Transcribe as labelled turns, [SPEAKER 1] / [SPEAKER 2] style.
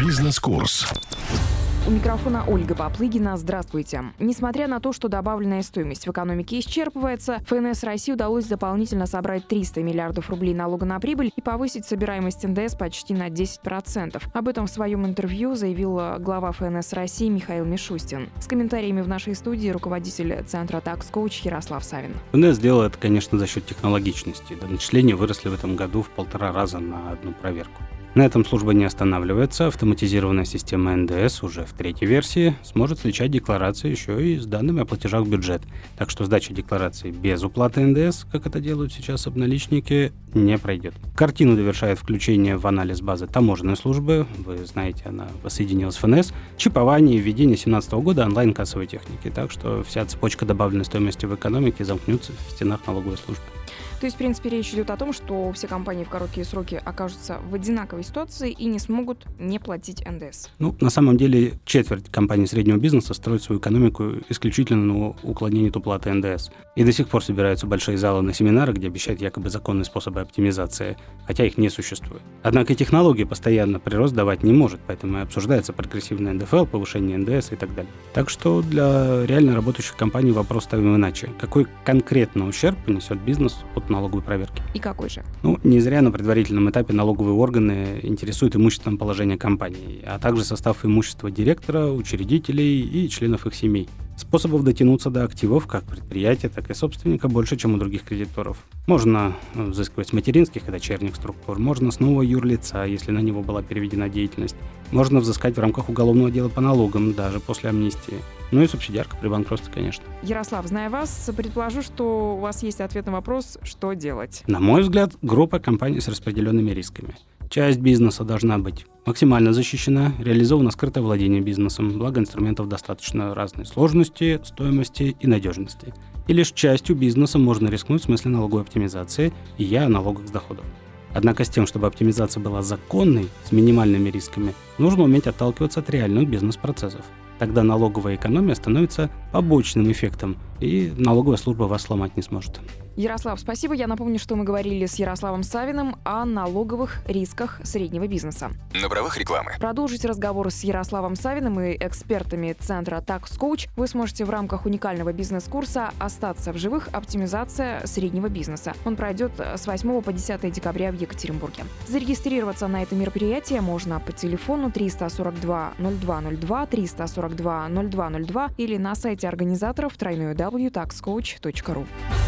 [SPEAKER 1] Бизнес-курс.
[SPEAKER 2] У микрофона Ольга Поплыгина. Здравствуйте. Несмотря на то, что добавленная стоимость в экономике исчерпывается, ФНС России удалось дополнительно собрать 300 миллиардов рублей налога на прибыль и повысить собираемость НДС почти на 10%. Об этом в своем интервью заявил глава ФНС России Михаил Мишустин. С комментариями в нашей студии руководитель Центра Tax Coach Ярослав Савин.
[SPEAKER 3] ФНС сделал это, конечно, за счет технологичности. До начисления выросли в этом году в полтора раза на одну проверку. На этом служба не останавливается. Автоматизированная система НДС уже в третьей версии сможет сличать декларации еще и с данными о платежах в бюджет. Так что сдача декларации без уплаты НДС, как это делают сейчас обналичники, не пройдет. Картину довершает включение в анализ базы таможенной службы. Вы знаете, она воссоединилась с ФНС. Чипование и введение 2017 года онлайн-кассовой техники. Так что вся цепочка добавленной стоимости в экономике замкнется в стенах налоговой службы.
[SPEAKER 2] То есть, в принципе, речь идет о том, что все компании в короткие сроки окажутся в одинаковой ситуации и не смогут не платить НДС.
[SPEAKER 3] Ну, на самом деле, четверть компаний среднего бизнеса строит свою экономику исключительно на уклонении от уплаты НДС. И до сих пор собираются большие залы на семинары, где обещают якобы законные способы оптимизации, хотя их не существует. Однако технологии постоянно прирост давать не может, поэтому и обсуждается прогрессивный НДФЛ, повышение НДС и так далее. Так что для реально работающих компаний вопрос ставим иначе. Какой конкретно ущерб понесет бизнес от налоговой проверки.
[SPEAKER 2] И какой же?
[SPEAKER 3] Ну, не зря на предварительном этапе налоговые органы интересуют имущественное положение компании, а также состав имущества директора, учредителей и членов их семей. Способов дотянуться до активов как предприятия, так и собственника больше, чем у других кредиторов. Можно э, взыскивать с материнских и дочерних структур, можно с нового юрлица, если на него была переведена деятельность. Можно взыскать в рамках уголовного дела по налогам, даже после амнистии. Ну и субсидиарка при банкротстве, конечно.
[SPEAKER 2] Ярослав, зная вас, предположу, что у вас есть ответ на вопрос, что делать.
[SPEAKER 3] На мой взгляд, группа компаний с распределенными рисками. Часть бизнеса должна быть максимально защищена, реализовано скрытое владение бизнесом, благо инструментов достаточно разной сложности, стоимости и надежности. И лишь частью бизнеса можно рискнуть в смысле налоговой оптимизации, и я о налогах с доходов. Однако с тем, чтобы оптимизация была законной, с минимальными рисками, нужно уметь отталкиваться от реальных бизнес-процессов. Тогда налоговая экономия становится побочным эффектом, и налоговая служба вас сломать не сможет.
[SPEAKER 2] Ярослав, спасибо. Я напомню, что мы говорили с Ярославом Савиным о налоговых рисках среднего бизнеса.
[SPEAKER 1] На правах рекламы.
[SPEAKER 2] Продолжить разговор с Ярославом Савиным и экспертами Центра Tax Coach вы сможете в рамках уникального бизнес-курса «Остаться в живых. Оптимизация среднего бизнеса». Он пройдет с 8 по 10 декабря в Екатеринбурге. Зарегистрироваться на это мероприятие можно по телефону 342 0202 342 0202 или на сайте организаторов www.taxcoach.ru.